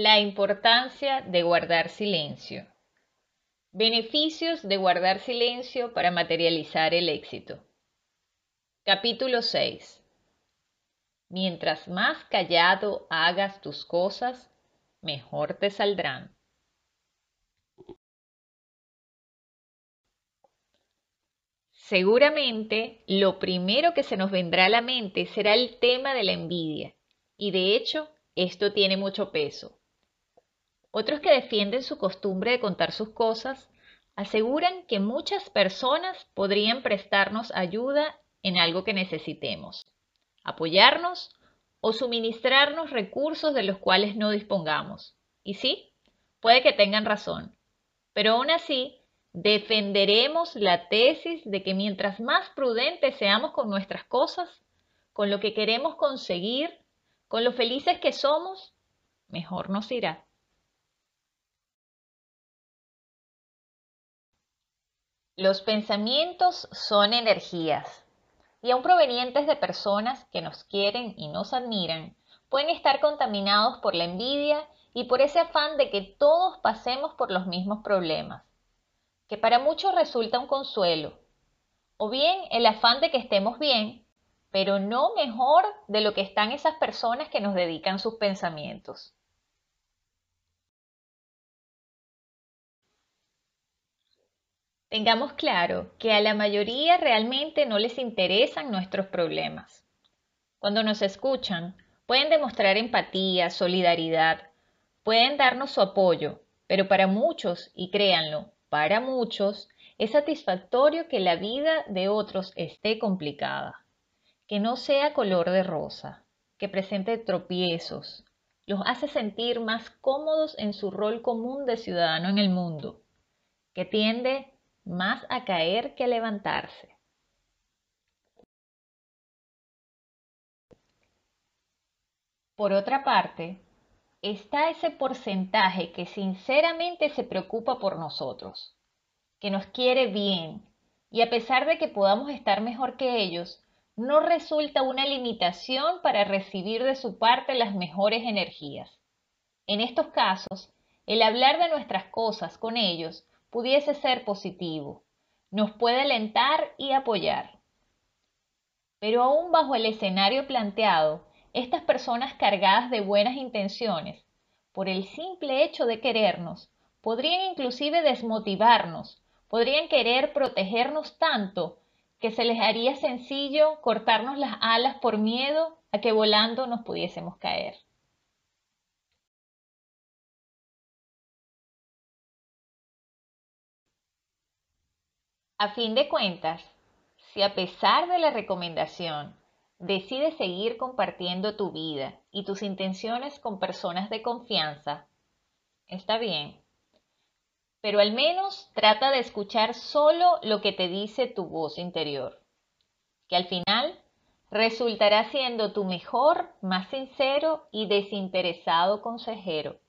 La importancia de guardar silencio. Beneficios de guardar silencio para materializar el éxito. Capítulo 6. Mientras más callado hagas tus cosas, mejor te saldrán. Seguramente lo primero que se nos vendrá a la mente será el tema de la envidia, y de hecho esto tiene mucho peso. Otros que defienden su costumbre de contar sus cosas aseguran que muchas personas podrían prestarnos ayuda en algo que necesitemos, apoyarnos o suministrarnos recursos de los cuales no dispongamos. Y sí, puede que tengan razón, pero aún así defenderemos la tesis de que mientras más prudentes seamos con nuestras cosas, con lo que queremos conseguir, con lo felices que somos, mejor nos irá. Los pensamientos son energías y aun provenientes de personas que nos quieren y nos admiran, pueden estar contaminados por la envidia y por ese afán de que todos pasemos por los mismos problemas, que para muchos resulta un consuelo, o bien el afán de que estemos bien, pero no mejor de lo que están esas personas que nos dedican sus pensamientos. Tengamos claro que a la mayoría realmente no les interesan nuestros problemas. Cuando nos escuchan, pueden demostrar empatía, solidaridad, pueden darnos su apoyo, pero para muchos, y créanlo, para muchos, es satisfactorio que la vida de otros esté complicada, que no sea color de rosa, que presente tropiezos, los hace sentir más cómodos en su rol común de ciudadano en el mundo, que tiende más a caer que levantarse. Por otra parte, está ese porcentaje que sinceramente se preocupa por nosotros, que nos quiere bien y a pesar de que podamos estar mejor que ellos, no resulta una limitación para recibir de su parte las mejores energías. En estos casos, el hablar de nuestras cosas con ellos pudiese ser positivo, nos puede alentar y apoyar. Pero aún bajo el escenario planteado, estas personas cargadas de buenas intenciones, por el simple hecho de querernos, podrían inclusive desmotivarnos, podrían querer protegernos tanto que se les haría sencillo cortarnos las alas por miedo a que volando nos pudiésemos caer. A fin de cuentas, si a pesar de la recomendación decides seguir compartiendo tu vida y tus intenciones con personas de confianza, está bien. Pero al menos trata de escuchar solo lo que te dice tu voz interior, que al final resultará siendo tu mejor, más sincero y desinteresado consejero.